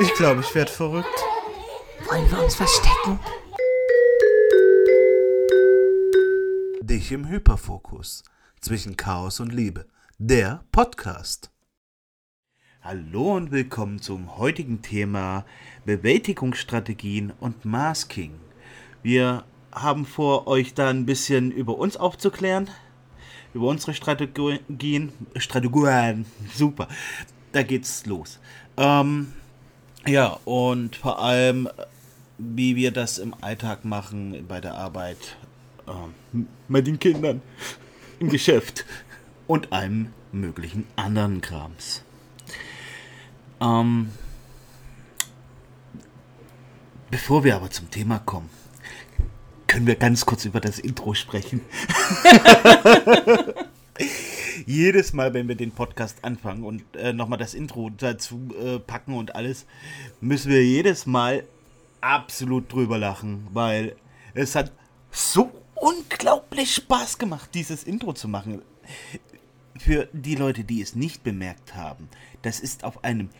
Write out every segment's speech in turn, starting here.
Ich glaube, ich werde verrückt. Wollen wir uns verstecken? Dich im Hyperfokus. Zwischen Chaos und Liebe. Der Podcast. Hallo und willkommen zum heutigen Thema Bewältigungsstrategien und Masking. Wir haben vor, euch da ein bisschen über uns aufzuklären, über unsere Strategien. Strategien, super. Da geht's los. Ähm, ja, und vor allem, wie wir das im Alltag machen, bei der Arbeit, ähm, mit den Kindern, im Geschäft und allem möglichen anderen Krams. Ähm, bevor wir aber zum Thema kommen, können wir ganz kurz über das Intro sprechen. Jedes Mal, wenn wir den Podcast anfangen und äh, nochmal das Intro dazu äh, packen und alles, müssen wir jedes Mal absolut drüber lachen, weil es hat so unglaublich Spaß gemacht, dieses Intro zu machen. Für die Leute, die es nicht bemerkt haben, das ist auf einem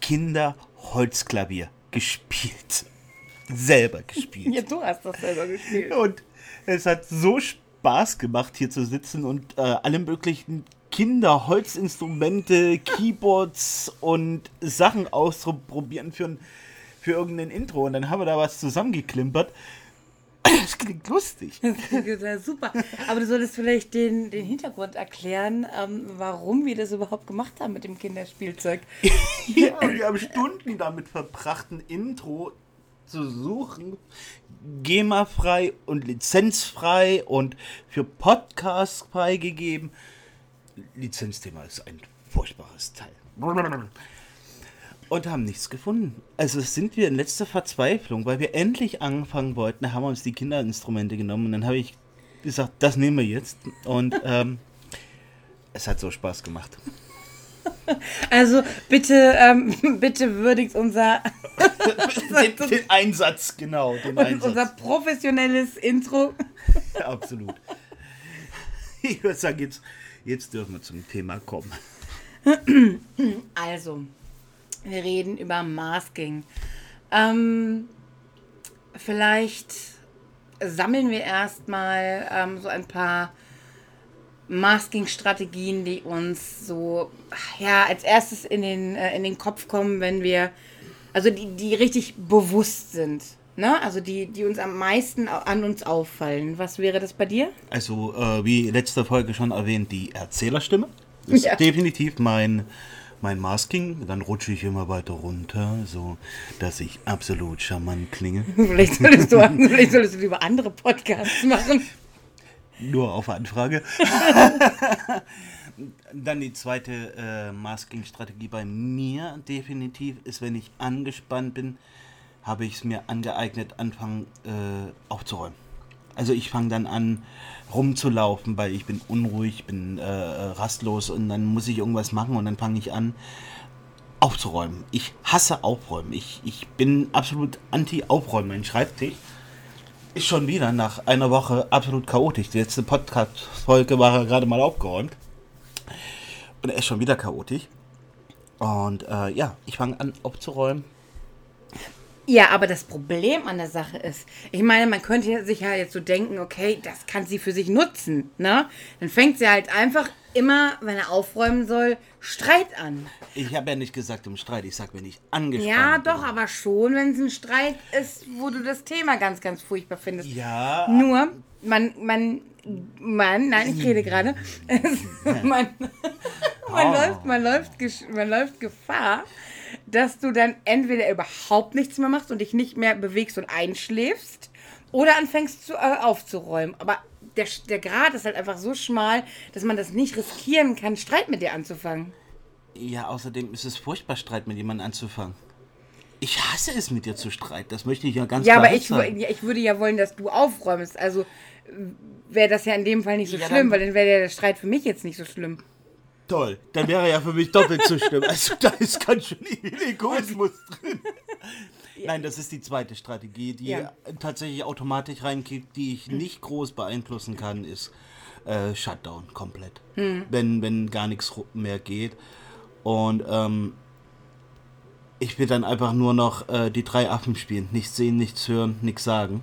Kinderholzklavier gespielt selber gespielt. Ja, du hast das selber gespielt. Und es hat so Spaß gemacht, hier zu sitzen und äh, alle möglichen Kinderholzinstrumente, Keyboards und Sachen auszuprobieren für, für irgendein Intro. Und dann haben wir da was zusammengeklimpert. Das klingt lustig. Das klingt ja super. Aber du solltest vielleicht den, den Hintergrund erklären, ähm, warum wir das überhaupt gemacht haben mit dem Kinderspielzeug. ja, wir haben Stunden damit verbracht, ein Intro zu suchen. GEMA-frei und lizenzfrei und für Podcasts freigegeben. Lizenzthema ist ein furchtbares Teil. Und haben nichts gefunden. Also sind wir in letzter Verzweiflung, weil wir endlich anfangen wollten, haben wir uns die Kinderinstrumente genommen und dann habe ich gesagt, das nehmen wir jetzt. Und ähm, es hat so Spaß gemacht. Also bitte, ähm, bitte würdigt unser den, den, Einsatz, genau. Den Einsatz. Unser professionelles Intro. Ja, absolut. Ich würde sagen, jetzt, jetzt dürfen wir zum Thema kommen. Also, wir reden über Masking. Ähm, vielleicht sammeln wir erstmal ähm, so ein paar Masking-Strategien, die uns so ja als erstes in den, äh, in den Kopf kommen, wenn wir, also die, die richtig bewusst sind. Ne? Also die, die uns am meisten an uns auffallen. Was wäre das bei dir? Also, äh, wie letzte Folge schon erwähnt, die Erzählerstimme. Das ist ja. definitiv mein, mein Masking. Dann rutsche ich immer weiter runter, so dass ich absolut charmant klinge. vielleicht, solltest du, vielleicht solltest du lieber andere Podcasts machen. Nur auf Anfrage. Dann die zweite äh, Masking-Strategie bei mir definitiv ist, wenn ich angespannt bin, habe ich es mir angeeignet, anfangen äh, aufzuräumen. Also ich fange dann an rumzulaufen, weil ich bin unruhig, bin äh, rastlos und dann muss ich irgendwas machen und dann fange ich an aufzuräumen. Ich hasse Aufräumen. Ich, ich bin absolut anti-Aufräumen. Mein Schreibtisch ist schon wieder nach einer Woche absolut chaotisch. Die letzte Podcast-Folge war ja gerade mal aufgeräumt. Und er ist schon wieder chaotisch. Und äh, ja, ich fange an aufzuräumen. Ja, aber das Problem an der Sache ist, ich meine, man könnte sich ja jetzt so denken, okay, das kann sie für sich nutzen, ne? Dann fängt sie halt einfach immer, wenn er aufräumen soll, Streit an. Ich habe ja nicht gesagt im Streit, ich sag, wenn ich angespannt Ja, bin. doch, aber schon, wenn es ein Streit ist, wo du das Thema ganz, ganz furchtbar findest. Ja. Nur, man, man, man, nein, ich rede gerade. man, man, oh. läuft, man, läuft, man läuft Gefahr, dass du dann entweder überhaupt nichts mehr machst und dich nicht mehr bewegst und einschläfst oder anfängst zu, äh, aufzuräumen. Aber der, der Grad ist halt einfach so schmal, dass man das nicht riskieren kann, Streit mit dir anzufangen. Ja, außerdem ist es furchtbar, Streit mit jemandem anzufangen. Ich hasse es, mit dir zu streiten. Das möchte ich ja ganz ja, klar aber ich, sagen. Ja, ich würde ja wollen, dass du aufräumst. Also wäre das ja in dem Fall nicht so ja, schlimm, weil dann wäre der Streit für mich jetzt nicht so schlimm. Toll, dann wäre ja für mich doppelt so schlimm. Also da ist ganz schön Egoismus drin. Nein, das ist die zweite Strategie, die ja. tatsächlich automatisch reinkickt, die ich nicht groß beeinflussen kann, ist äh, Shutdown komplett. Hm. Wenn, wenn gar nichts mehr geht. Und ähm, ich will dann einfach nur noch äh, die drei Affen spielen. Nichts sehen, nichts hören, nichts sagen.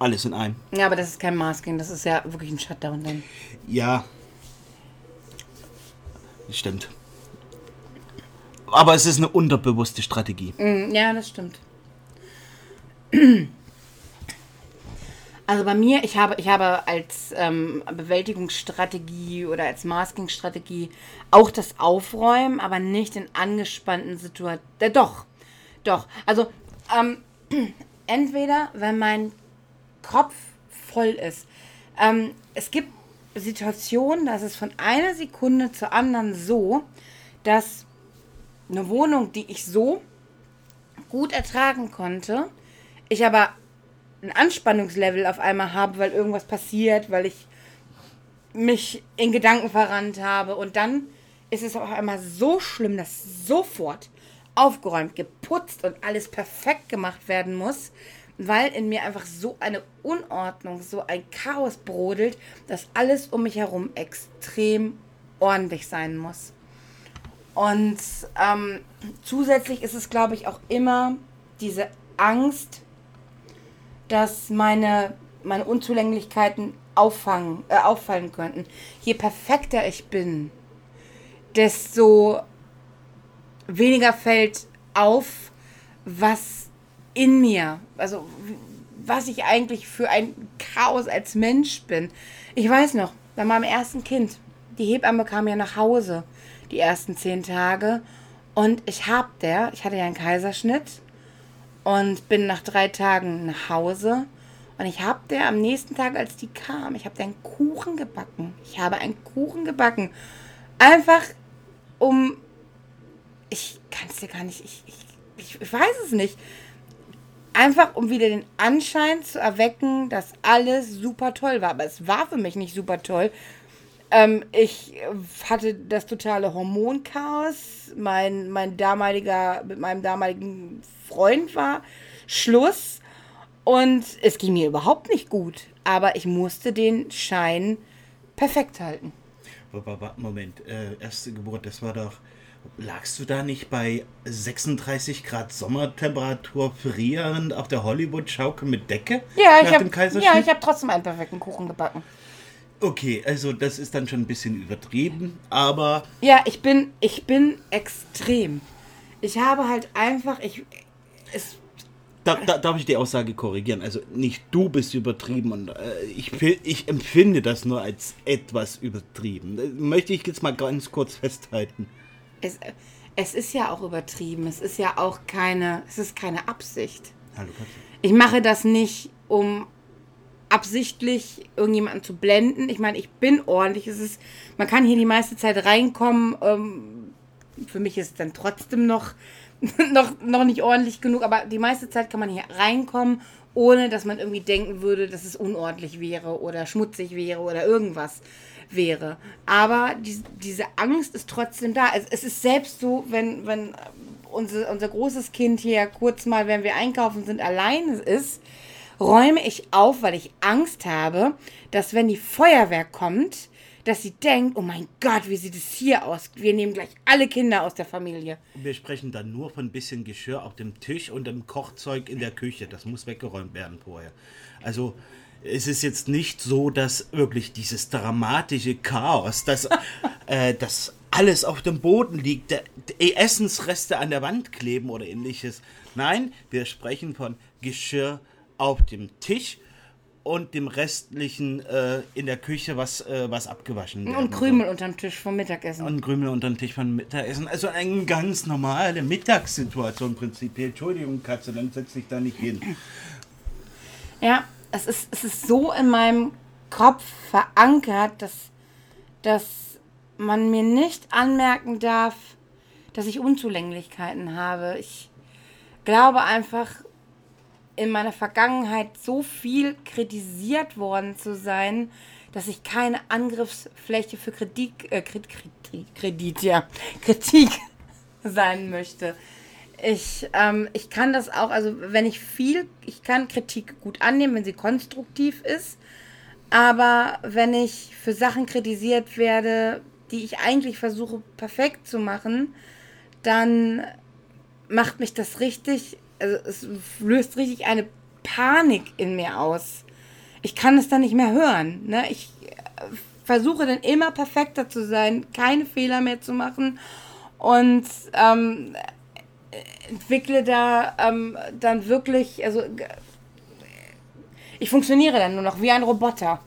Alles in einem. Ja, aber das ist kein Masking, das ist ja wirklich ein Shutdown dann. Ja. Stimmt. Aber es ist eine unterbewusste Strategie. Mm, Ja, das stimmt. Also bei mir, ich habe, ich habe als ähm, Bewältigungsstrategie oder als Masking-Strategie auch das Aufräumen, aber nicht in angespannten Situationen. Äh, doch, doch. Also ähm, entweder, wenn mein Kopf voll ist. Ähm, es gibt Situationen, da ist es von einer Sekunde zur anderen so, dass eine Wohnung, die ich so gut ertragen konnte, ich aber ein Anspannungslevel auf einmal habe, weil irgendwas passiert, weil ich mich in Gedanken verrannt habe. Und dann ist es auf einmal so schlimm, dass sofort aufgeräumt, geputzt und alles perfekt gemacht werden muss, weil in mir einfach so eine Unordnung, so ein Chaos brodelt, dass alles um mich herum extrem ordentlich sein muss. Und ähm, zusätzlich ist es, glaube ich, auch immer diese Angst, dass meine, meine Unzulänglichkeiten auffangen, äh, auffallen könnten. Je perfekter ich bin, desto weniger fällt auf, was in mir, also was ich eigentlich für ein Chaos als Mensch bin. Ich weiß noch, bei meinem ersten Kind, die Hebamme kam ja nach Hause, die ersten zehn Tage. Und ich hab der, ich hatte ja einen Kaiserschnitt und bin nach drei Tagen nach Hause. Und ich habe der am nächsten Tag, als die kam, ich habe der einen Kuchen gebacken. Ich habe einen Kuchen gebacken. Einfach um. Ich kann es dir gar nicht. Ich, ich, ich weiß es nicht. Einfach um wieder den Anschein zu erwecken, dass alles super toll war. Aber es war für mich nicht super toll. Ähm, ich hatte das totale Hormonchaos. Mein, mein damaliger, mit meinem damaligen Freund war Schluss. Und es ging mir überhaupt nicht gut. Aber ich musste den Schein perfekt halten. Moment, äh, erste Geburt, das war doch. Lagst du da nicht bei 36 Grad Sommertemperatur frierend auf der Hollywood-Schaukel mit Decke? Ja, ich habe ja, ich hab trotzdem einen perfekten Kuchen gebacken. Okay, also das ist dann schon ein bisschen übertrieben, aber Ja, ich bin, ich bin extrem. Ich habe halt einfach, ich, es, da, da darf ich die Aussage korrigieren. Also nicht du bist übertrieben und äh, ich, ich empfinde das nur als etwas übertrieben. Das möchte ich jetzt mal ganz kurz festhalten. Es, es ist ja auch übertrieben. Es ist ja auch keine, es ist keine Absicht. Hallo. Ich mache das nicht, um absichtlich irgendjemanden zu blenden. Ich meine, ich bin ordentlich. Es ist, man kann hier die meiste Zeit reinkommen. Ähm, für mich ist es dann trotzdem noch, noch, noch nicht ordentlich genug, aber die meiste Zeit kann man hier reinkommen, ohne dass man irgendwie denken würde, dass es unordentlich wäre oder schmutzig wäre oder irgendwas wäre. Aber die, diese Angst ist trotzdem da. Es, es ist selbst so, wenn, wenn unser, unser großes Kind hier kurz mal, wenn wir einkaufen sind, alleine ist, räume ich auf, weil ich Angst habe, dass wenn die Feuerwehr kommt, dass sie denkt, oh mein Gott, wie sieht es hier aus? Wir nehmen gleich alle Kinder aus der Familie. Wir sprechen dann nur von ein bisschen Geschirr auf dem Tisch und dem Kochzeug in der Küche. Das muss weggeräumt werden vorher. Also es ist jetzt nicht so, dass wirklich dieses dramatische Chaos, dass, äh, dass alles auf dem Boden liegt, der, die Essensreste an der Wand kleben oder ähnliches. Nein, wir sprechen von Geschirr auf dem Tisch und dem restlichen äh, in der Küche, was, äh, was abgewaschen werden Und. Krümel unterm Tisch vom Mittagessen. Und Krümel unter den Tisch von Mittagessen. Also eine ganz normale Mittagssituation prinzipiell. Entschuldigung, Katze, dann setz dich da nicht hin. Ja, es ist, es ist so in meinem Kopf verankert, dass, dass man mir nicht anmerken darf, dass ich Unzulänglichkeiten habe. Ich glaube einfach, in meiner Vergangenheit so viel kritisiert worden zu sein, dass ich keine Angriffsfläche für Kritik, äh, Kredit, Kredit, ja, Kritik sein möchte. Ich, ähm, ich kann das auch, also wenn ich viel, ich kann Kritik gut annehmen, wenn sie konstruktiv ist, aber wenn ich für Sachen kritisiert werde, die ich eigentlich versuche perfekt zu machen, dann macht mich das richtig, also es löst richtig eine Panik in mir aus. Ich kann es dann nicht mehr hören. Ne? Ich äh, versuche dann immer perfekter zu sein, keine Fehler mehr zu machen und ähm, entwickle da ähm, dann wirklich, also ich funktioniere dann nur noch wie ein Roboter.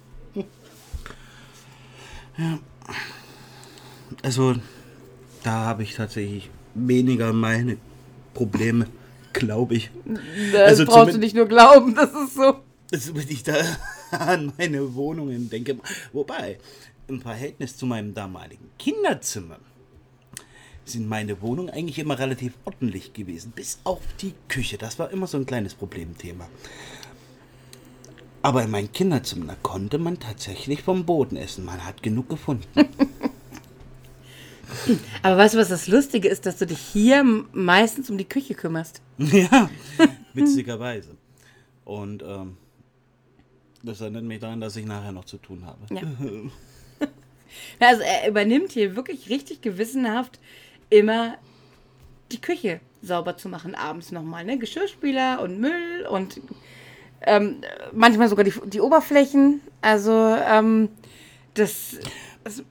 Ja. Also, da habe ich tatsächlich weniger meine Probleme, glaube ich. Das also brauchst du nicht nur glauben, das ist so. Also, wenn ich da an meine Wohnungen denke, wobei, im Verhältnis zu meinem damaligen Kinderzimmer sind meine Wohnungen eigentlich immer relativ ordentlich gewesen, bis auf die Küche. Das war immer so ein kleines Problemthema. Aber in meinem Kinderzimmer konnte man tatsächlich vom Boden essen. Man hat genug gefunden. Aber weißt du, was das Lustige ist, dass du dich hier meistens um die Küche kümmerst? ja, witzigerweise. Und ähm, das erinnert mich daran, dass ich nachher noch zu tun habe. Ja. Also er übernimmt hier wirklich richtig gewissenhaft immer die Küche sauber zu machen abends nochmal. Ne? Geschirrspüler und Müll und ähm, manchmal sogar die, die Oberflächen. Also ähm, das, das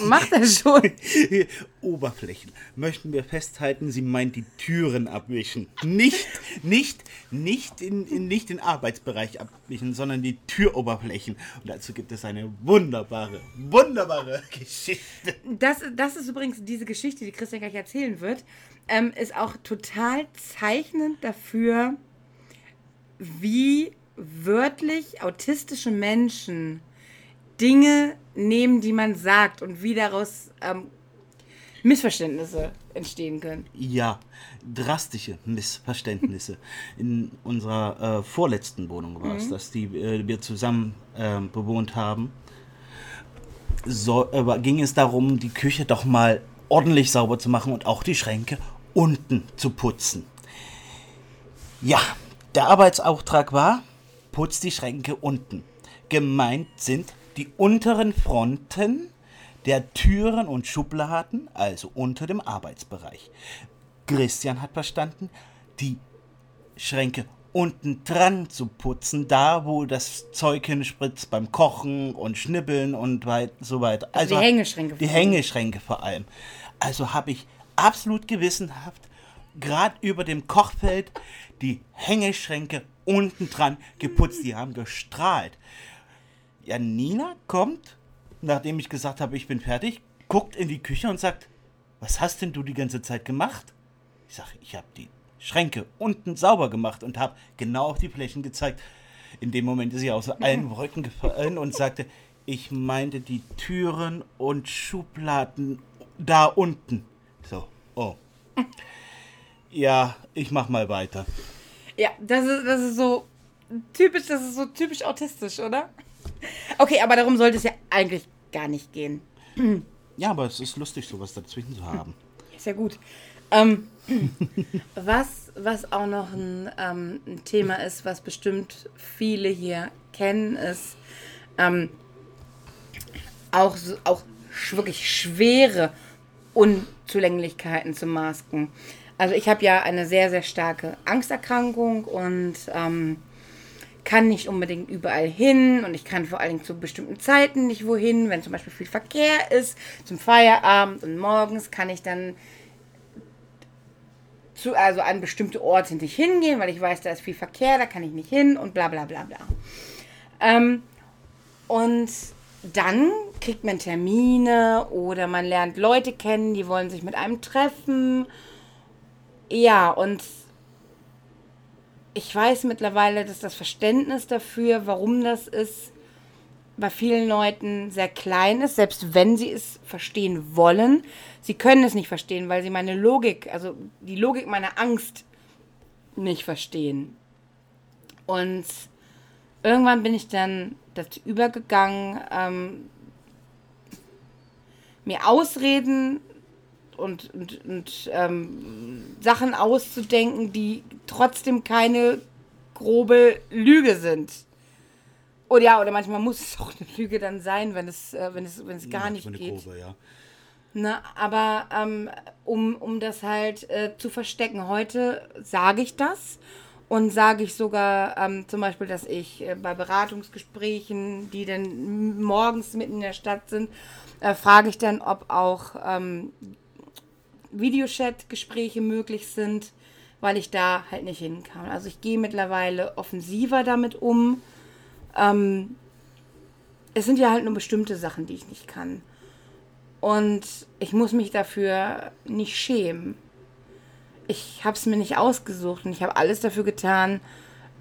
macht er schon. Oberflächen. Möchten wir festhalten, sie meint die Türen abwischen. Nicht, nicht, nicht in, in, nicht den Arbeitsbereich abwischen, sondern die Türoberflächen. Und dazu gibt es eine wunderbare, wunderbare Geschichte. Das, das ist übrigens diese Geschichte, die Christian gleich erzählen wird, ähm, ist auch total zeichnend dafür, wie wörtlich autistische Menschen Dinge nehmen, die man sagt und wie daraus ähm, Missverständnisse entstehen können. Ja, drastische Missverständnisse. In unserer äh, vorletzten Wohnung war es, mhm. dass die äh, wir zusammen äh, bewohnt haben. So, ging es darum, die Küche doch mal ordentlich sauber zu machen und auch die Schränke unten zu putzen. Ja, der Arbeitsauftrag war, putz die Schränke unten. Gemeint sind die unteren Fronten der Türen und Schubladen, also unter dem Arbeitsbereich. Christian hat verstanden, die Schränke unten dran zu putzen, da wo das Zeug hinspritzt beim Kochen und Schnibbeln und weit, so weiter. Also, also die Hängeschränke. Die Hängeschränke vor allem. Also habe ich absolut gewissenhaft gerade über dem Kochfeld die Hängeschränke unten dran geputzt. Die haben gestrahlt. Ja, Nina kommt, nachdem ich gesagt habe, ich bin fertig, guckt in die Küche und sagt, was hast denn du die ganze Zeit gemacht? Ich sage, ich habe die Schränke unten sauber gemacht und habe genau auf die Flächen gezeigt. In dem Moment ist sie aus allen Wolken gefallen und sagte, ich meinte die Türen und Schubladen da unten. So, oh. Ja, ich mach mal weiter. Ja, das ist, das ist so typisch, das ist so typisch autistisch, oder? Okay, aber darum sollte es ja eigentlich gar nicht gehen. Ja, aber es ist lustig, sowas dazwischen zu haben. Ist ja gut. Ähm, was, was auch noch ein, ähm, ein, Thema ist, was bestimmt viele hier kennen, ist ähm, auch, auch wirklich schwere Unzulänglichkeiten zu masken. Also ich habe ja eine sehr, sehr starke Angsterkrankung und ähm, kann nicht unbedingt überall hin und ich kann vor allen Dingen zu bestimmten Zeiten nicht wohin. Wenn zum Beispiel viel Verkehr ist, zum Feierabend und morgens kann ich dann zu, also an bestimmte Orte nicht hingehen, weil ich weiß, da ist viel Verkehr, da kann ich nicht hin und bla bla bla bla. Ähm, und dann kriegt man Termine oder man lernt Leute kennen, die wollen sich mit einem treffen ja, und ich weiß mittlerweile, dass das Verständnis dafür, warum das ist, bei vielen Leuten sehr klein ist, selbst wenn sie es verstehen wollen. Sie können es nicht verstehen, weil sie meine Logik, also die Logik meiner Angst nicht verstehen. Und irgendwann bin ich dann dazu übergegangen, ähm, mir Ausreden und, und, und ähm, Sachen auszudenken, die trotzdem keine grobe Lüge sind. Oder ja, oder manchmal muss es auch eine Lüge dann sein, wenn es, äh, wenn es, wenn es gar ja, nicht geht. Grobe, ja. Na, aber ähm, um, um das halt äh, zu verstecken. Heute sage ich das und sage ich sogar ähm, zum Beispiel, dass ich äh, bei Beratungsgesprächen, die dann morgens mitten in der Stadt sind, äh, frage ich dann, ob auch ähm, Videochat-Gespräche möglich sind, weil ich da halt nicht hin kann. Also ich gehe mittlerweile offensiver damit um. Ähm, es sind ja halt nur bestimmte Sachen, die ich nicht kann. Und ich muss mich dafür nicht schämen. Ich habe es mir nicht ausgesucht und ich habe alles dafür getan,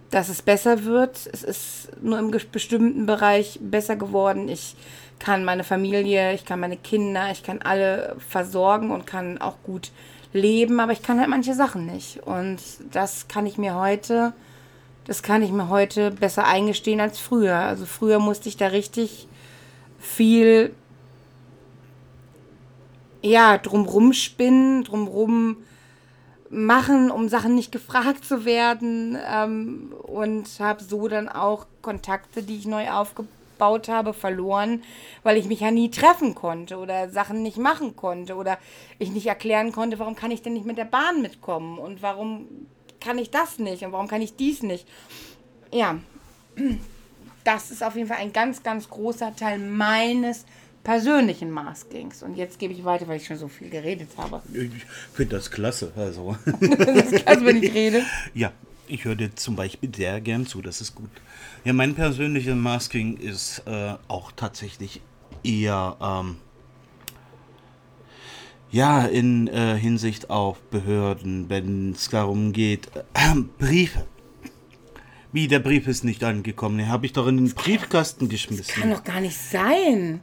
dass es besser wird. Es ist nur im bestimmten Bereich besser geworden. Ich kann meine Familie, ich kann meine Kinder, ich kann alle versorgen und kann auch gut leben, aber ich kann halt manche Sachen nicht. Und das kann ich mir heute, das kann ich mir heute besser eingestehen als früher. Also früher musste ich da richtig viel, ja, drumrum spinnen, drumrum machen, um Sachen nicht gefragt zu werden ähm, und habe so dann auch Kontakte, die ich neu aufgebaut aufgebaut habe, verloren, weil ich mich ja nie treffen konnte oder Sachen nicht machen konnte oder ich nicht erklären konnte, warum kann ich denn nicht mit der Bahn mitkommen und warum kann ich das nicht und warum kann ich dies nicht. Ja, das ist auf jeden Fall ein ganz, ganz großer Teil meines persönlichen Maskings. Und jetzt gebe ich weiter, weil ich schon so viel geredet habe. Ich finde das klasse. Also. das ist klasse, wenn ich rede. Ja, ich höre dir zum Beispiel sehr gern zu, das ist gut. Ja, mein persönliches Masking ist äh, auch tatsächlich eher ähm, ja in äh, Hinsicht auf Behörden, wenn es darum geht, äh, Briefe. Wie der Brief ist nicht angekommen, den habe ich doch in den Briefkasten geschmissen. Das kann doch gar nicht sein.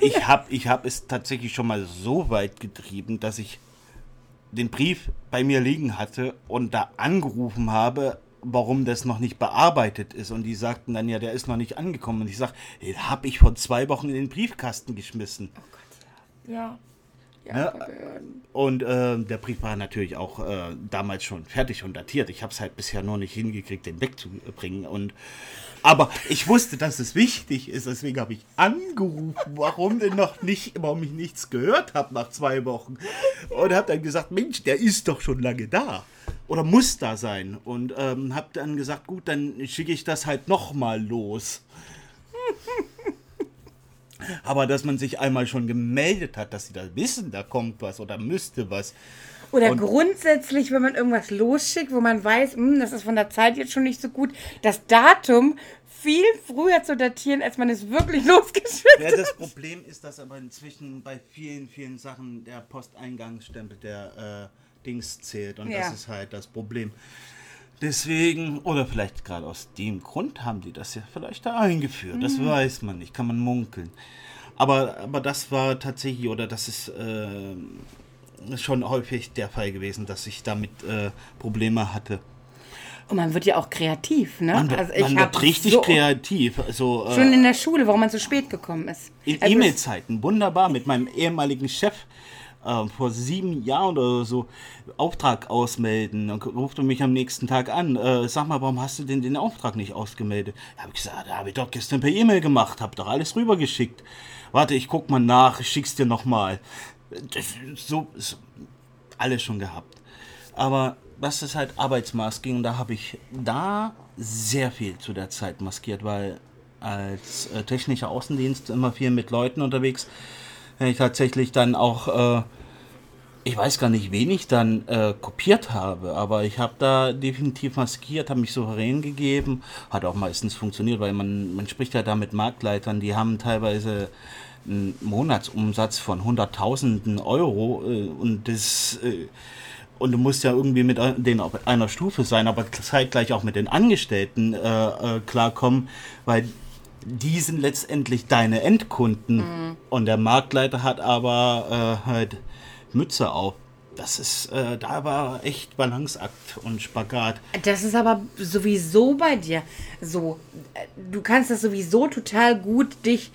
ich habe ich hab es tatsächlich schon mal so weit getrieben, dass ich den Brief bei mir liegen hatte und da angerufen habe, warum das noch nicht bearbeitet ist. Und die sagten dann, ja, der ist noch nicht angekommen. Und ich sage, den habe ich vor zwei Wochen in den Briefkasten geschmissen. Oh Gott. Ja. ja ne? Und äh, der Brief war natürlich auch äh, damals schon fertig und datiert. Ich habe es halt bisher noch nicht hingekriegt, den wegzubringen. Und aber ich wusste, dass es wichtig ist, deswegen habe ich angerufen, warum denn noch nicht, warum ich nichts gehört habe nach zwei Wochen. Und habe dann gesagt, Mensch, der ist doch schon lange da. Oder muss da sein. Und ähm, habe dann gesagt, gut, dann schicke ich das halt nochmal los. Aber dass man sich einmal schon gemeldet hat, dass sie da wissen, da kommt was oder müsste was. Oder und grundsätzlich, wenn man irgendwas losschickt, wo man weiß, mh, hm, das ist von der Zeit jetzt schon nicht so gut, das Datum viel früher zu datieren, als man es wirklich losgeschickt hat. Ja, das Problem ist, dass aber inzwischen bei vielen, vielen Sachen der Posteingangsstempel der äh, Dings zählt. Und ja. das ist halt das Problem. Deswegen, oder vielleicht gerade aus dem Grund haben die das ja vielleicht da eingeführt. Mhm. Das weiß man nicht, kann man munkeln. Aber, aber das war tatsächlich, oder das ist äh, schon häufig der Fall gewesen, dass ich damit äh, Probleme hatte. Und man wird ja auch kreativ, ne? Man, also man wird richtig so kreativ. Also, äh, schon in der Schule, warum man so spät gekommen ist. In also E-Mail-Zeiten, wunderbar, mit meinem ehemaligen Chef äh, vor sieben Jahren oder so Auftrag ausmelden. Dann ruft er mich am nächsten Tag an. Äh, sag mal, warum hast du denn den Auftrag nicht ausgemeldet? Da habe ich gesagt, da habe ich doch gestern per E-Mail gemacht, habe doch alles rübergeschickt. Warte, ich guck mal nach, ich schick's dir nochmal so ist alles schon gehabt. Aber das ist halt Arbeitsmasking da habe ich da sehr viel zu der Zeit maskiert, weil als äh, technischer Außendienst immer viel mit Leuten unterwegs, ich tatsächlich dann auch, äh, ich weiß gar nicht, wen ich dann äh, kopiert habe, aber ich habe da definitiv maskiert, habe mich souverän gegeben, hat auch meistens funktioniert, weil man, man spricht ja da mit Marktleitern, die haben teilweise einen Monatsumsatz von Hunderttausenden Euro äh, und das äh, und du musst ja irgendwie mit denen auf einer Stufe sein, aber zeitgleich auch mit den Angestellten äh, äh, klarkommen, weil die sind letztendlich deine Endkunden mhm. und der Marktleiter hat aber äh, halt Mütze auf. Das ist, äh, da war echt Balanceakt und Spagat. Das ist aber sowieso bei dir so. Du kannst das sowieso total gut dich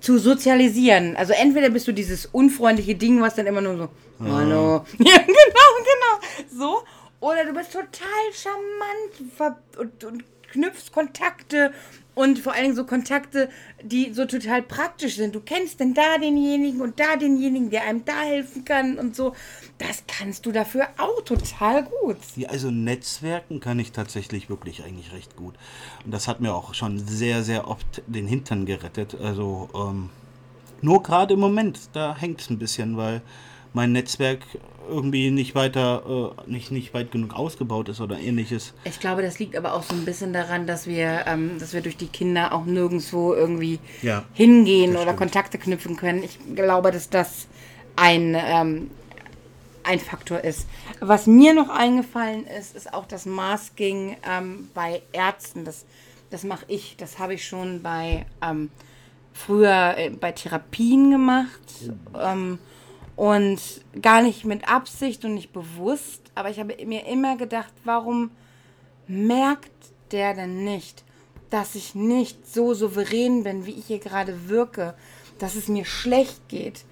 zu sozialisieren. Also entweder bist du dieses unfreundliche Ding, was dann immer nur so, hallo. Ja, genau, genau. So. Oder du bist total charmant und, und knüpfst Kontakte und vor allen Dingen so Kontakte, die so total praktisch sind. Du kennst denn da denjenigen und da denjenigen, der einem da helfen kann und so. Das kannst du dafür auch total gut. Ja, also Netzwerken kann ich tatsächlich wirklich eigentlich recht gut. Und das hat mir auch schon sehr, sehr oft den Hintern gerettet. Also ähm, nur gerade im Moment, da hängt es ein bisschen, weil mein Netzwerk irgendwie nicht weiter, äh, nicht, nicht weit genug ausgebaut ist oder ähnliches. Ich glaube, das liegt aber auch so ein bisschen daran, dass wir, ähm, dass wir durch die Kinder auch nirgendwo irgendwie Ja, hingehen oder. Kontakte knüpfen können. Ich glaube, dass das ein, ähm, ein Faktor ist. Was mir noch eingefallen ist, ist auch das Masking ähm, bei Ärzten. Das, das mache ich. Das habe ich schon bei ähm, früher äh, bei Therapien gemacht. Und gar nicht mit Absicht und nicht bewusst. Aber ich habe mir immer gedacht, warum merkt der denn nicht, dass ich nicht so souverän bin, wie ich hier gerade wirke, dass es mir schlecht geht?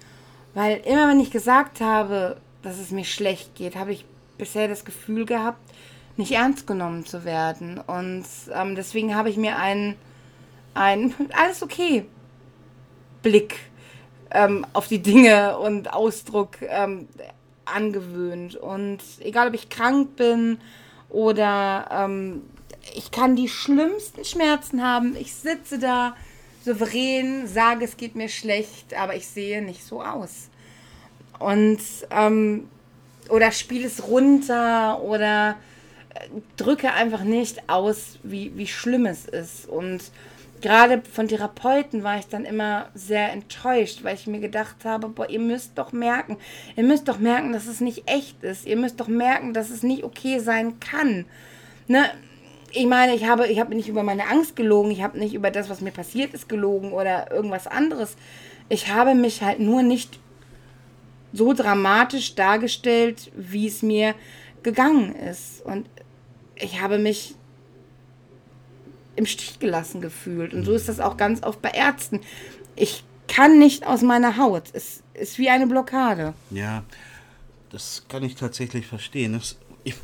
Weil immer wenn ich gesagt habe, dass es mir schlecht geht, habe ich bisher das Gefühl gehabt, nicht ernst genommen zu werden. Und ähm, deswegen habe ich mir einen, einen alles okay Blick ähm, auf die Dinge und Ausdruck ähm, angewöhnt. Und egal, ob ich krank bin oder ähm, ich kann die schlimmsten Schmerzen haben. Ich sitze da souverän, sage, es geht mir schlecht, aber ich sehe nicht so aus. Und ähm, oder spiele es runter oder äh, drücke einfach nicht aus, wie, wie schlimm es ist. Und gerade von Therapeuten war ich dann immer sehr enttäuscht, weil ich mir gedacht habe, boah, ihr müsst doch merken, ihr müsst doch merken, dass es nicht echt ist. Ihr müsst doch merken, dass es nicht okay sein kann. Ne? Ich meine, ich habe, ich habe nicht über meine Angst gelogen, ich habe nicht über das, was mir passiert ist, gelogen oder irgendwas anderes. Ich habe mich halt nur nicht so dramatisch dargestellt, wie es mir gegangen ist. Und ich habe mich im Stich gelassen gefühlt. Und so ist das auch ganz oft bei Ärzten. Ich kann nicht aus meiner Haut. Es ist wie eine Blockade. Ja, das kann ich tatsächlich verstehen. Das, ich,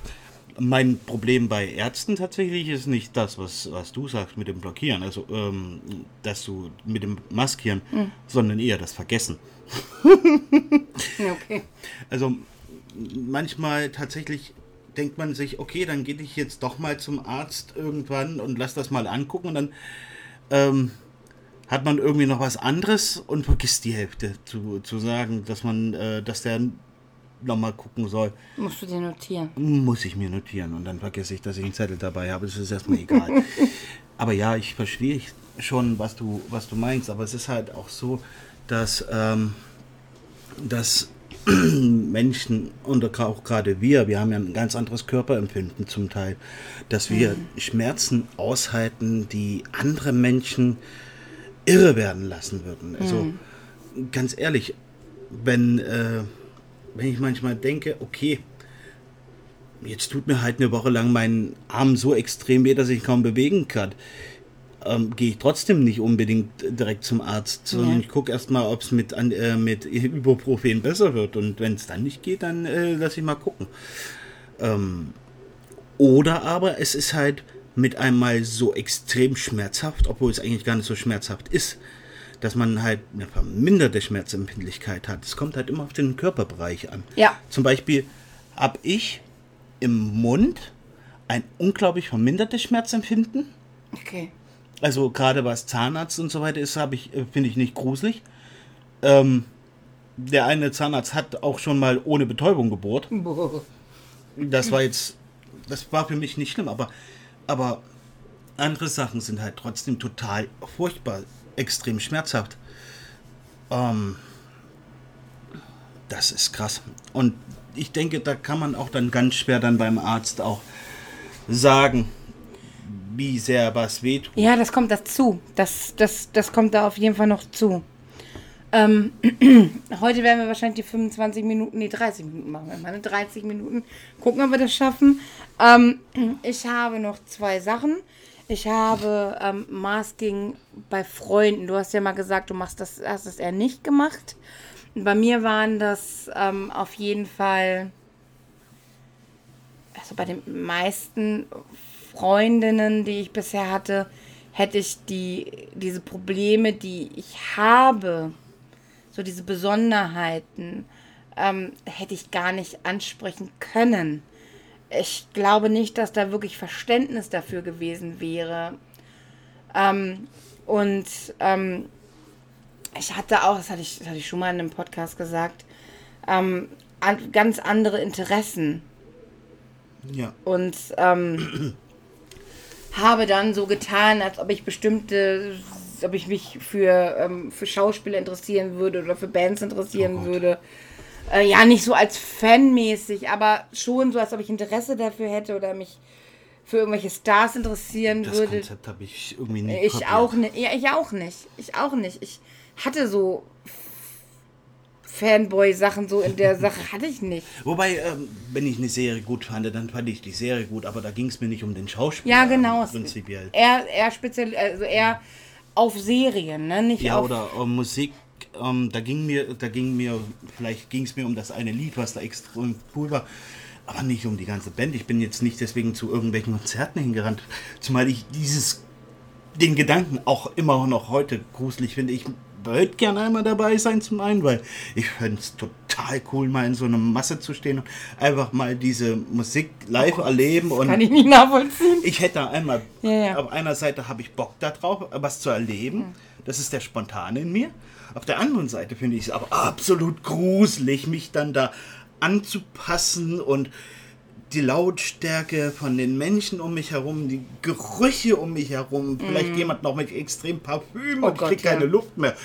mein Problem bei Ärzten tatsächlich ist nicht das, was, was du sagst mit dem Blockieren, also ähm, dass du mit dem Maskieren, sondern eher das Vergessen. Okay. Also manchmal tatsächlich denkt man sich, okay, dann gehe ich jetzt doch mal zum Arzt irgendwann und lass das mal angucken und dann ähm, hat man irgendwie noch was anderes und vergisst die Hälfte zu, zu sagen, dass man, äh, dass der nochmal gucken soll. Musst du dir notieren. Muss ich mir notieren und dann vergesse ich, dass ich einen Zettel dabei habe. Das ist erstmal egal. aber ja, ich verstehe schon, was du, was du meinst, aber es ist halt auch so, dass, ähm, dass Menschen und auch gerade wir, wir haben ja ein ganz anderes Körperempfinden zum Teil, dass wir Schmerzen aushalten, die andere Menschen irre werden lassen würden. Also ganz ehrlich, wenn, äh, wenn ich manchmal denke, okay, jetzt tut mir halt eine Woche lang mein Arm so extrem weh, dass ich kaum bewegen kann. Ähm, gehe ich trotzdem nicht unbedingt direkt zum Arzt, sondern Ja. ich gucke erstmal, ob es mit, an- äh, mit Ibuprofen besser wird. Und wenn es dann nicht geht, dann äh, lasse ich mal gucken. Ähm, oder aber es ist halt mit einmal so extrem schmerzhaft, obwohl es eigentlich gar nicht so schmerzhaft ist, dass man halt eine verminderte Schmerzempfindlichkeit hat. Es kommt halt immer auf den Körperbereich an. Ja. Zum Beispiel habe ich im Mund ein unglaublich vermindertes Schmerzempfinden. Okay. Also gerade was Zahnarzt und so weiter ist, habe ich äh, finde ich nicht gruselig. Ähm, der eine Zahnarzt hat auch schon mal ohne Betäubung gebohrt. Das war jetzt, das war für mich nicht schlimm, aber, aber andere Sachen sind halt trotzdem total furchtbar, extrem schmerzhaft. Ähm, das ist krass. Und ich denke, da kann man auch dann ganz schwer dann beim Arzt auch sagen, wie sehr was wehtut. Ja, das kommt dazu. Das, das, das kommt da auf jeden Fall noch zu. Ähm, heute werden wir wahrscheinlich die 25 Minuten, nee, 30 Minuten machen. Wir meine 30 Minuten. Gucken, ob wir das schaffen. Ähm, ich habe noch zwei Sachen. Ich habe ähm, Masking bei Freunden. Du hast ja mal gesagt, du machst das, hast das eher nicht gemacht. Bei mir waren das ähm, auf jeden Fall, also bei den meisten Freundinnen, die ich bisher hatte, hätte ich die, diese Probleme, die ich habe, so diese Besonderheiten, ähm, hätte ich gar nicht ansprechen können. Ich glaube nicht, dass da wirklich Verständnis dafür gewesen wäre. Ähm, und ähm, ich hatte auch, das hatte ich, das hatte ich schon mal in einem Podcast gesagt, ähm, an, ganz andere Interessen. Ja. Und ähm, habe dann so getan, als ob ich bestimmte, ob ich mich für, ähm, für Schauspieler interessieren würde oder für Bands interessieren Oh würde. Äh, ja, nicht so als fanmäßig, aber schon so, als ob ich Interesse dafür hätte oder mich für irgendwelche Stars interessieren Das würde. Konzept habe ich irgendwie nie Ich kapiert. auch nicht. Ja, ich auch nicht. Ich auch nicht. Ich hatte so Fanboy-Sachen so in der Sache hatte ich nicht. Wobei, ähm, wenn ich eine Serie gut fand, dann fand ich die Serie gut, aber da ging es mir nicht um den Schauspieler. Ja, genau. Prinzipiell. Er, er speziell, also er auf Serien, ne? Nicht Ja, auf. oder ähm, Musik, ähm, da ging mir, da ging mir, vielleicht ging es mir um das eine Lied, was da extrem cool war, aber nicht um die ganze Band. Ich bin jetzt nicht deswegen zu irgendwelchen Konzerten hingerannt, zumal ich dieses, den Gedanken auch immer noch heute gruselig finde. Ich würde gerne einmal dabei sein zum einen, weil ich fände es total cool, mal in so einer Masse zu stehen und einfach mal diese Musik live erleben und Kann ich nicht nachvollziehen. ich hätte einmal, Ja, ja. auf einer Seite habe ich Bock darauf, was zu erleben. Das ist der Spontane in mir. Auf der anderen Seite finde ich es aber absolut gruselig, mich dann da anzupassen und die Lautstärke von den Menschen um mich herum, die Gerüche um mich herum, vielleicht jemand noch mit extrem Parfüm. Oh und ich Gott, kriege keine ja. Luft mehr.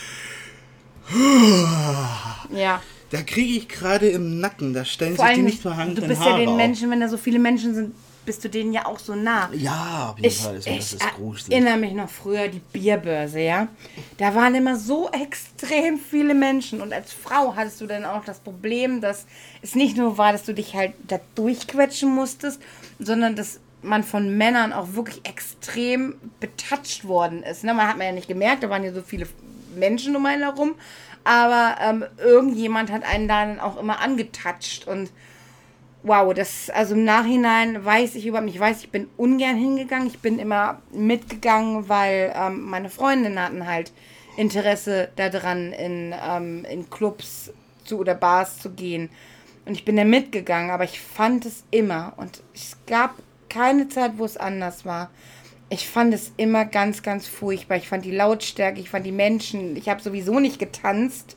Ja. Da kriege ich gerade im Nacken, da stellen Vor sich die nicht du vorhandenen bist Haare ja den. Menschen, wenn da so viele Menschen sind, bist du denen ja auch so nah. Ja, auf jeden Ich, Fall. ist mir das ich ist gruselig. erinnere mich noch früher, die Bierbörse, ja. Da waren immer so extrem viele Menschen. Und als Frau hattest du dann auch das Problem, dass es nicht nur war, dass du dich halt da durchquetschen musstest, sondern dass man von Männern auch wirklich extrem betatscht worden ist. Ne? Man hat man ja nicht gemerkt, da waren ja so viele Menschen um einen herum. Aber ähm, irgendjemand hat einen da dann auch immer angetatscht. Und wow, das, also im Nachhinein weiß ich überhaupt nicht, ich weiß, ich bin ungern hingegangen, ich bin immer mitgegangen, weil ähm, meine Freundinnen hatten halt Interesse daran, in, ähm, in Clubs zu, oder Bars zu gehen. Und ich bin da mitgegangen, aber ich fand es immer, und es gab keine Zeit, wo es anders war. Ich fand es immer ganz, ganz furchtbar. Ich fand die Lautstärke, ich fand die Menschen, ich habe sowieso nicht getanzt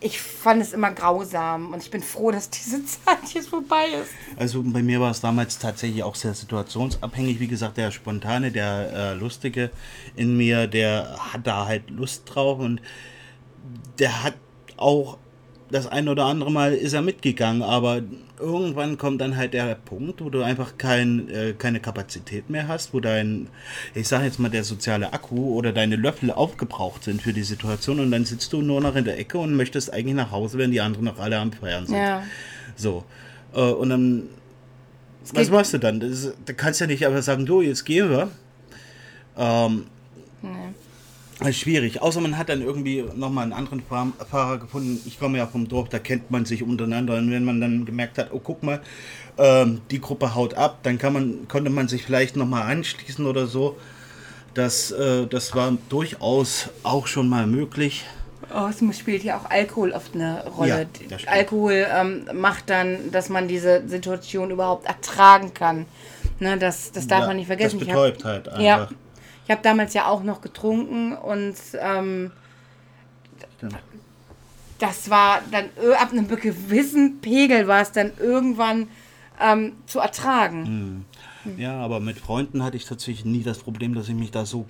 ich fand es immer grausam und ich bin froh, dass diese Zeit jetzt vorbei ist. Also bei mir war es damals tatsächlich auch sehr situationsabhängig. Wie gesagt, der Spontane, der äh, Lustige in mir, der hat da halt Lust drauf und der hat auch das ein oder andere Mal ist er mitgegangen, aber irgendwann kommt dann halt der Punkt, wo du einfach kein, äh, keine Kapazität mehr hast, wo dein, ich sage jetzt mal, der soziale Akku oder deine Löffel aufgebraucht sind für die Situation und dann sitzt du nur noch in der Ecke und möchtest eigentlich nach Hause, wenn die anderen noch alle am Feiern sind. Ja. So. Äh, und dann. Was machst du dann? Da kannst du ja nicht einfach sagen, du, jetzt gehen wir. Ähm, schwierig. Außer man hat dann irgendwie nochmal einen anderen Fahr Fahrer gefunden. Ich komme ja vom Dorf, da kennt man sich untereinander. Und wenn man dann gemerkt hat, oh guck mal, ähm, die Gruppe haut ab, dann kann man, konnte man sich vielleicht nochmal anschließen oder so. Das, äh, das war durchaus auch schon mal möglich. Oh, es spielt ja auch Alkohol oft eine Rolle. Ja. Alkohol ähm, macht dann, dass man diese Situation überhaupt ertragen kann. Ne, das, das darf Ja, man nicht vergessen. Das Ich hab- betäubt halt einfach. Ja. Ich habe damals ja auch noch getrunken und ähm, das war dann ab einem gewissen Pegel war es dann irgendwann ähm, zu ertragen. Ja, aber mit Freunden hatte ich tatsächlich nie das Problem, dass ich mich da so.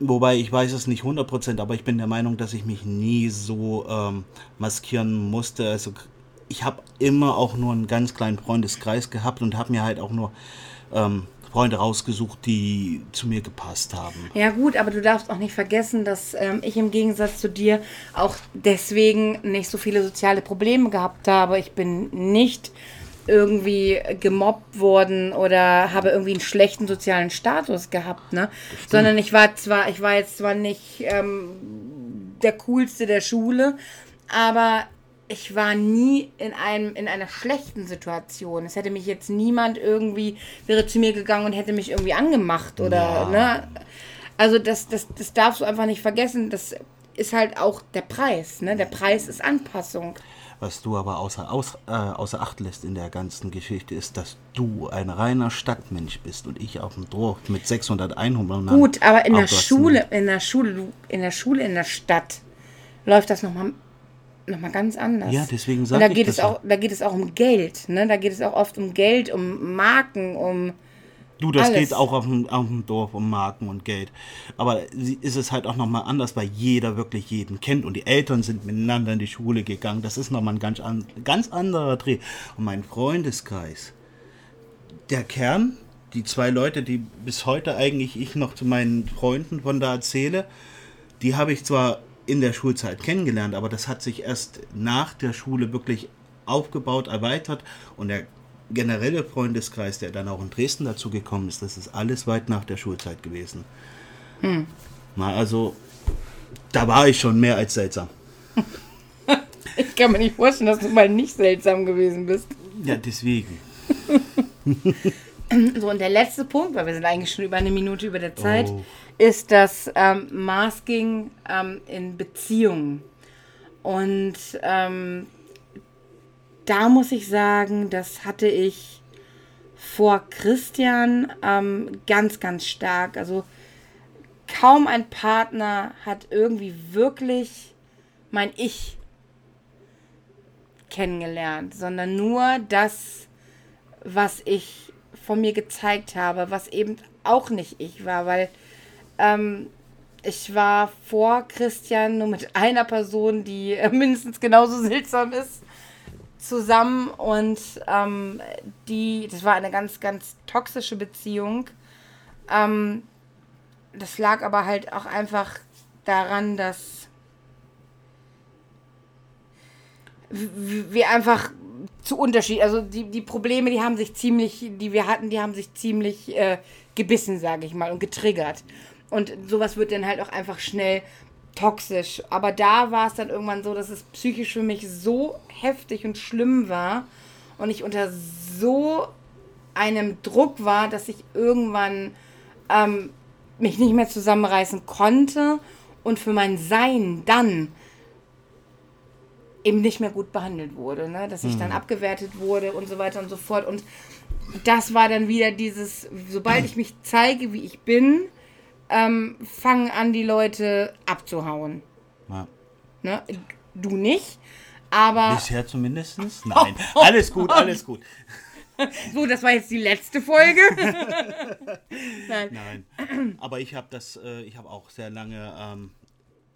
Wobei ich weiß es nicht 100%, aber ich bin der Meinung, dass ich mich nie so ähm, maskieren musste. Also ich habe immer auch nur einen ganz kleinen Freundeskreis gehabt und habe mir halt auch nur ähm, Freunde rausgesucht, die zu mir gepasst haben. Ja gut, aber du darfst auch nicht vergessen, dass ähm, ich im Gegensatz zu dir auch deswegen nicht so viele soziale Probleme gehabt habe. Ich bin nicht irgendwie gemobbt worden oder habe irgendwie einen schlechten sozialen Status gehabt, ne? Sondern ich war zwar, ich war jetzt zwar nicht ähm, der coolste der Schule, aber ich war nie in einem in einer schlechten Situation. Es hätte mich jetzt niemand irgendwie wäre zu mir gegangen und hätte mich irgendwie angemacht oder Ja. ne. Also das, das, das darfst du einfach nicht vergessen. Das ist halt auch der Preis. Ne? Der Preis ist Anpassung. Was du aber außer, aus, äh, außer Acht lässt in der ganzen Geschichte ist, dass du ein reiner Stadtmensch bist und ich auf dem Dorf mit 600 Einwohnern. Gut, aber in der. Schule, in der Schule, in der Schule in der Stadt läuft das nochmal noch mal ganz anders. Ja, deswegen Und sag da ich geht das es auch, da geht es auch um Geld, ne? Da geht es auch oft um Geld, um Marken, um Du, das alles. geht auch auf dem, auf dem Dorf um Marken und Geld. Aber ist es halt auch nochmal anders, weil jeder wirklich jeden kennt und die Eltern sind miteinander in die Schule gegangen. Das ist nochmal ein ganz, an, ganz anderer Dreh. Und mein Freundeskreis, der Kern, die zwei Leute, die bis heute eigentlich ich noch zu meinen Freunden von da erzähle, die habe ich zwar in der Schulzeit kennengelernt, aber das hat sich erst nach der Schule wirklich aufgebaut, erweitert und der generelle Freundeskreis, der dann auch in Dresden dazu gekommen ist, das ist alles weit nach der Schulzeit gewesen. Na, also da war ich schon mehr als seltsam. Ich kann mir nicht vorstellen, dass du mal nicht seltsam gewesen bist. Ja, deswegen. So, und der letzte Punkt, weil wir sind eigentlich schon über eine Minute über der Zeit, Oh. ist das ähm, Masking ähm, in Beziehungen. Und ähm, da muss ich sagen, das hatte ich vor Christian ähm, ganz, ganz stark. Also kaum ein Partner hat irgendwie wirklich mein Ich kennengelernt, sondern nur das, was ich von mir gezeigt habe, was eben auch nicht ich war, weil ähm, ich war vor Christian nur mit einer Person, die äh, mindestens genauso seltsam ist, zusammen und ähm, die, das war eine ganz, ganz toxische Beziehung. Ähm, das lag aber halt auch einfach daran, dass wir einfach zu Unterschied, also die, die Probleme, die haben sich ziemlich, die wir hatten, die haben sich ziemlich äh, gebissen, sage ich mal, und getriggert. Und sowas wird dann halt auch einfach schnell toxisch. Aber da war es dann irgendwann so, dass es psychisch für mich so heftig und schlimm war und ich unter so einem Druck war, dass ich irgendwann ähm, mich nicht mehr zusammenreißen konnte und für mein Sein dann eben nicht mehr gut behandelt wurde, ne? dass ich dann abgewertet wurde und so weiter und so fort. Und das war dann wieder dieses, sobald ich mich zeige, wie ich bin, ähm, fangen an, die Leute abzuhauen. Ja. Ne? Du nicht, aber Bisher zumindest? Nein. Alles gut, alles gut. so, das war jetzt die letzte Folge. Nein. Nein. Aber ich habe das, äh, ich habe auch sehr lange, ähm,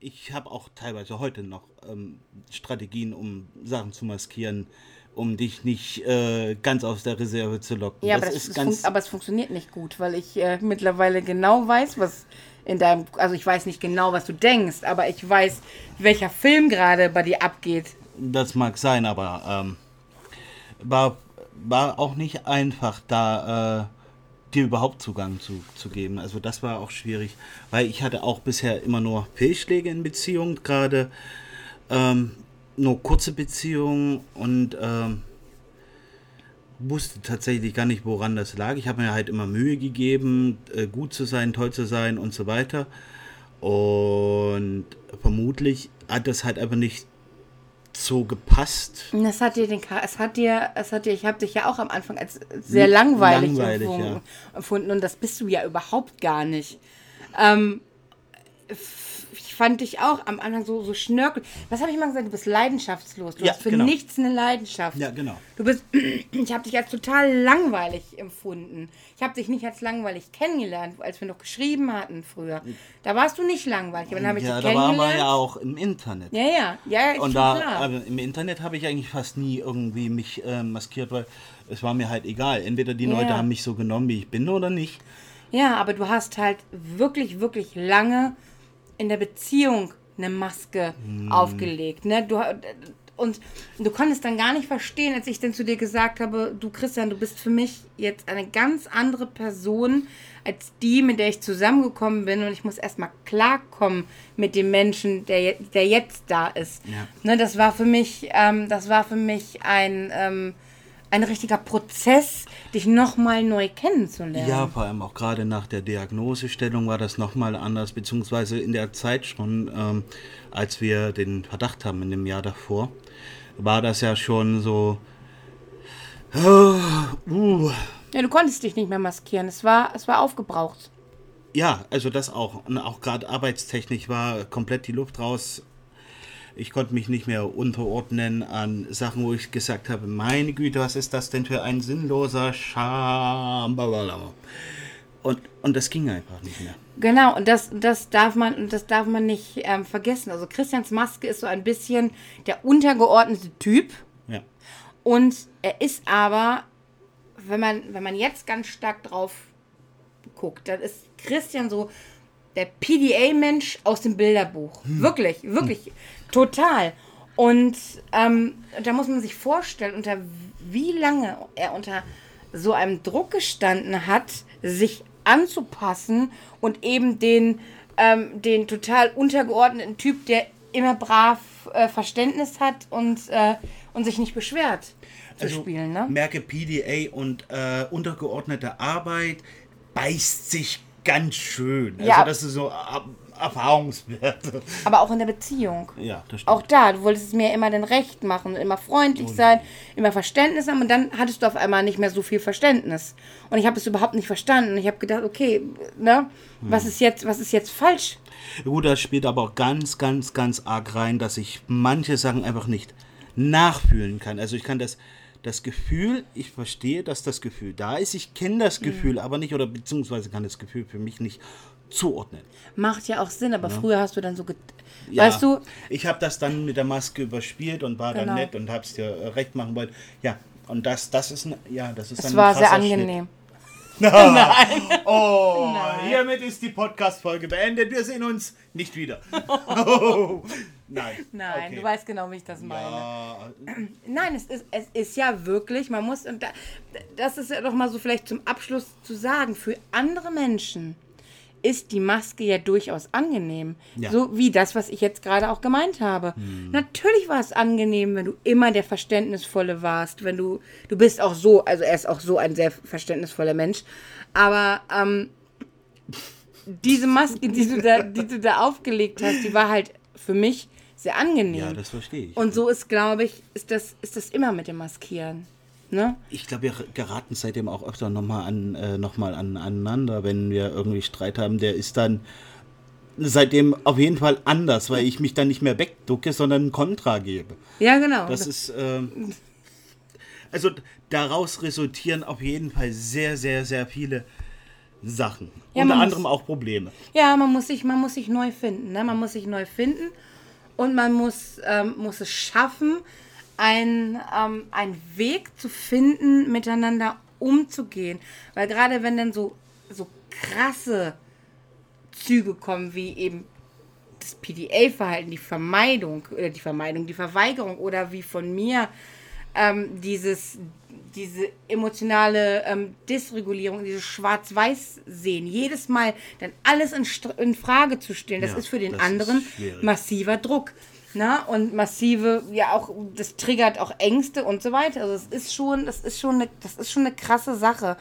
ich habe auch teilweise heute noch ähm, Strategien, um Sachen zu maskieren, um dich nicht äh, ganz aus der Reserve zu locken. Ja, aber, das, das fun- aber es funktioniert nicht gut, weil ich äh, mittlerweile genau weiß, was in deinem, also ich weiß nicht genau, was du denkst, aber ich weiß, welcher Film gerade bei dir abgeht. Das mag sein, aber ähm, war, war auch nicht einfach, da äh, dir überhaupt Zugang zu, zu geben. Also das war auch schwierig, weil ich hatte auch bisher immer nur Fehlschläge in Beziehungen, gerade ähm, nur kurze Beziehungen und ähm, wusste tatsächlich gar nicht, woran das lag. Ich habe mir halt immer Mühe gegeben, äh, gut zu sein, toll zu sein und so weiter. Und vermutlich hat das halt einfach nicht so gepasst. Das hat dir den, es hat dir, es hat dir, ich habe dich ja auch am Anfang als sehr langweilig, Langweilig, empfunden, ja. empfunden und das bist du ja überhaupt gar nicht. Ähm, ich fand dich auch am Anfang so, so schnörkel. Was habe ich mal gesagt? Du bist leidenschaftslos. Du Ja, hast für genau. nichts eine Leidenschaft. Ja, genau. Du bist, ich habe dich als total langweilig empfunden. Ich habe dich nicht als langweilig kennengelernt, als wir noch geschrieben hatten früher. Da warst du nicht langweilig, aber dann habe ich Ja, dich da waren kennengelernt. wir ja auch im Internet. ja, ja, ja, ist Und da, klar. aber im Internet habe ich eigentlich fast nie irgendwie mich äh, maskiert, weil es war mir halt egal. Entweder die Ja. Leute haben mich so genommen, wie ich bin, oder nicht. Ja, aber du hast halt wirklich, wirklich lange in der Beziehung eine Maske aufgelegt. Ne? Du, und du konntest dann gar nicht verstehen, als ich dann zu dir gesagt habe, du Christian, du bist für mich jetzt eine ganz andere Person, als die, mit der ich zusammengekommen bin und ich muss erstmal klarkommen mit dem Menschen, der, der jetzt da ist. Ja. Ne, das war für mich, ähm, das war für mich ein, ähm, ein richtiger Prozess, dich nochmal neu kennenzulernen. Ja, vor allem auch gerade nach der Diagnosestellung war das nochmal anders, beziehungsweise in der Zeit schon, ähm, als wir den Verdacht haben in dem Jahr davor, war das ja schon so. Uh, uh. Ja, du konntest dich nicht mehr maskieren. Es war, es war aufgebraucht. Ja, also das auch. Und auch gerade arbeitstechnisch war komplett die Luft raus. Ich konnte mich nicht mehr unterordnen an Sachen, wo ich gesagt habe, meine Güte, was ist das denn für ein sinnloser Scham? Und, und das ging einfach nicht mehr. Genau, und das, das darf man, das darf man nicht ähm, vergessen. Also Christians Maske ist so ein bisschen der untergeordnete Typ. Ja. Und er ist aber, wenn man, wenn man jetzt ganz stark drauf guckt, dann ist Christian so der PDA-Mensch aus dem Bilderbuch. Hm. Wirklich, wirklich. Hm. Total. Und ähm, da muss man sich vorstellen, unter wie lange er unter so einem Druck gestanden hat, sich anzupassen und eben den, ähm, den total untergeordneten Typ, der immer brav äh, Verständnis hat und, äh, und sich nicht beschwert zu also, spielen. Ne? Merke PDA und äh, untergeordnete Arbeit beißt sich ganz schön. Also ja. das ist so Erfahrungswerte. Aber auch in der Beziehung. Ja, das stimmt. Auch da, du wolltest es mir immer dann recht machen, immer freundlich oh, sein, immer Verständnis haben und dann hattest du auf einmal nicht mehr so viel Verständnis. Und ich habe es überhaupt nicht verstanden. Ich habe gedacht, okay, ne, was hm. ist jetzt, was ist jetzt falsch? Gut, das spielt aber auch ganz, ganz, ganz arg rein, dass ich manche Sachen einfach nicht nachfühlen kann. Also ich kann das das Gefühl, ich verstehe, dass das Gefühl da ist, ich kenne das hm. Gefühl mhm. aber nicht oder beziehungsweise kann das Gefühl für mich nicht zuordnen. Macht ja auch Sinn, aber ja. früher hast du dann so, ja, weißt du? Ich habe das dann mit der Maske überspielt und war genau. dann nett und habe es dir äh, recht machen wollen. Ja, und das, das ist, ja, das ist es dann war sehr angenehm. Nein. Oh, Nein. hiermit ist die Podcast-Folge beendet. Wir sehen uns nicht wieder. Oh, nein. Nein, okay. du weißt genau, wie ich das meine. Ja. Nein, es ist, es ist ja wirklich, man muss, und da, das ist ja doch mal so vielleicht zum Abschluss zu sagen, für andere Menschen ist die Maske ja durchaus angenehm. Ja. So wie das, was ich jetzt gerade auch gemeint habe. Hm. Natürlich war es angenehm, wenn du immer der Verständnisvolle warst, wenn du, du bist auch so, also er ist auch so ein sehr verständnisvoller Mensch, aber ähm, diese Maske, die du, da, die du da aufgelegt hast, die war halt für mich sehr angenehm. Ja, das verstehe ich. Und so ist, glaube ich, ist das, ist das immer mit dem Maskieren. Ne? Ich glaube, wir geraten seitdem auch öfter nochmal an, äh, noch an, aneinander, wenn wir irgendwie Streit haben. Der ist dann seitdem auf jeden Fall anders, weil ich mich dann nicht mehr wegducke, sondern ein Kontra gebe. Ja, genau. Das ist. Äh, also daraus resultieren auf jeden Fall sehr, sehr, sehr viele Sachen. Ja, Unter anderem muss, auch Probleme. Ja, man muss sich, man muss sich neu finden. Ne? Man muss sich neu finden und man muss, ähm, muss es schaffen, ein, ähm, ein Weg zu finden, miteinander umzugehen. Weil gerade wenn dann so, so krasse Züge kommen, wie eben das PDA-Verhalten, die Vermeidung oder die Vermeidung, die Verweigerung oder wie von mir ähm, dieses, diese emotionale ähm, Dysregulierung, dieses Schwarz-Weiß-Sehen, jedes Mal dann alles in, in Frage zu stellen, das ja, ist für den anderen massiver Druck. Na, und massive, ja auch, das triggert auch Ängste und so weiter. Also es ist schon, das ist schon eine, das ist schon eine krasse Sache.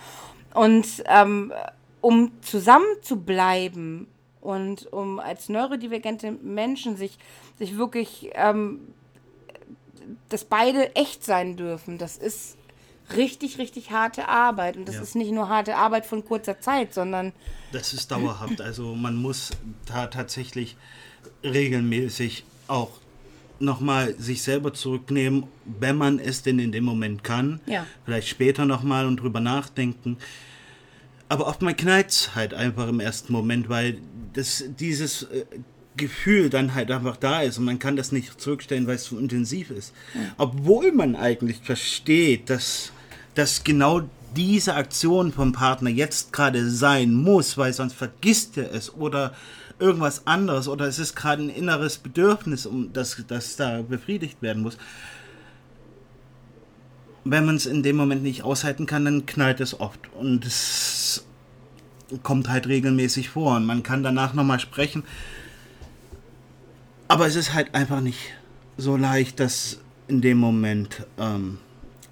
Und ähm, um zusammen zu bleiben und um als neurodivergente Menschen sich, sich wirklich, ähm, dass beide echt sein dürfen, das ist richtig, richtig harte Arbeit. Und das ja. ist nicht nur harte Arbeit von kurzer Zeit, sondern. Das ist dauerhaft. Also man muss da tatsächlich regelmäßig auch nochmal sich selber zurücknehmen, wenn man es denn in dem Moment kann. Ja. Vielleicht später nochmal und drüber nachdenken. Aber oft mal knallt es halt einfach im ersten Moment, weil das, dieses äh, Gefühl dann halt einfach da ist und man kann das nicht zurückstellen, weil es so intensiv ist. Ja. Obwohl man eigentlich versteht, dass, dass genau diese Aktion vom Partner jetzt gerade sein muss, weil sonst vergisst er es oder irgendwas anderes oder es ist gerade ein inneres Bedürfnis, um das, das da befriedigt werden muss. Wenn man es in dem Moment nicht aushalten kann, dann knallt es oft. Und es kommt halt regelmäßig vor und man kann danach nochmal sprechen. Aber es ist halt einfach nicht so leicht, das in dem Moment ähm,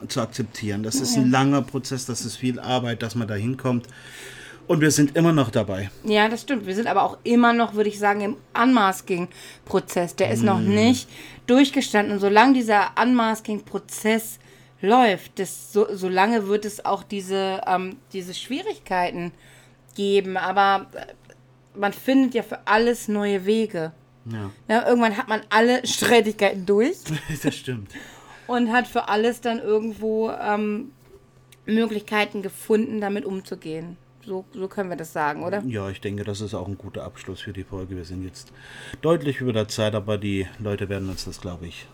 zu akzeptieren. Das ist ein langer Prozess, das ist viel Arbeit, dass man da hinkommt. Und wir sind immer noch dabei. Ja, das stimmt. Wir sind aber auch immer noch, würde ich sagen, im Unmasking-Prozess. Der ist noch nicht durchgestanden. Und solange dieser Unmasking-Prozess läuft, das, so, solange wird es auch diese, ähm, diese Schwierigkeiten geben. Aber äh, man findet ja für alles neue Wege. Ja, Ja, irgendwann hat man alle Streitigkeiten durch das stimmt. und hat für alles dann irgendwo ähm, Möglichkeiten gefunden, damit umzugehen. So, so können wir das sagen, oder? Ja, ich denke, das ist auch ein guter Abschluss für die Folge. Wir sind jetzt deutlich über der Zeit, aber die Leute werden uns das, glaube ich,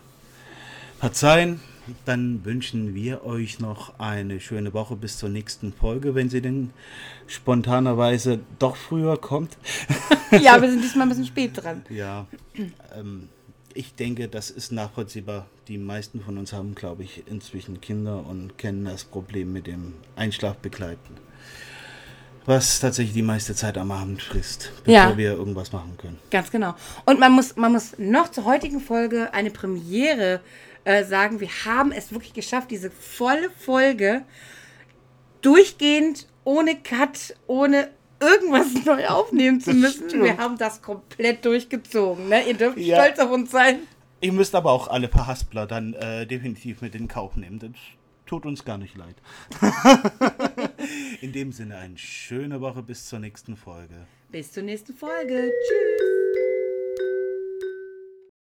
verzeihen. Dann wünschen wir euch noch eine schöne Woche bis zur nächsten Folge, wenn sie denn spontanerweise doch früher kommt. Ja, wir sind diesmal ein bisschen spät dran. Ja, ähm, ich denke, das ist nachvollziehbar. Die meisten von uns haben, glaube ich, inzwischen Kinder und kennen das Problem mit dem Einschlafbegleiten. Was tatsächlich die meiste Zeit am Abend frisst, bevor Ja. wir irgendwas machen können. Ganz genau. Und man muss, man muss noch zur heutigen Folge eine Premiere äh, sagen. Wir haben es wirklich geschafft, diese volle Folge durchgehend, ohne Cut, ohne irgendwas neu aufnehmen zu müssen. Wir haben das komplett durchgezogen. Ne? Ihr dürft Ja. stolz auf uns sein. Ihr müsst aber auch alle Verhaspler dann äh, definitiv mit in Kauf nehmen. Das tut uns gar nicht leid. in dem Sinne, eine schöne Woche bis zur nächsten Folge. Bis zur nächsten Folge. Tschüss.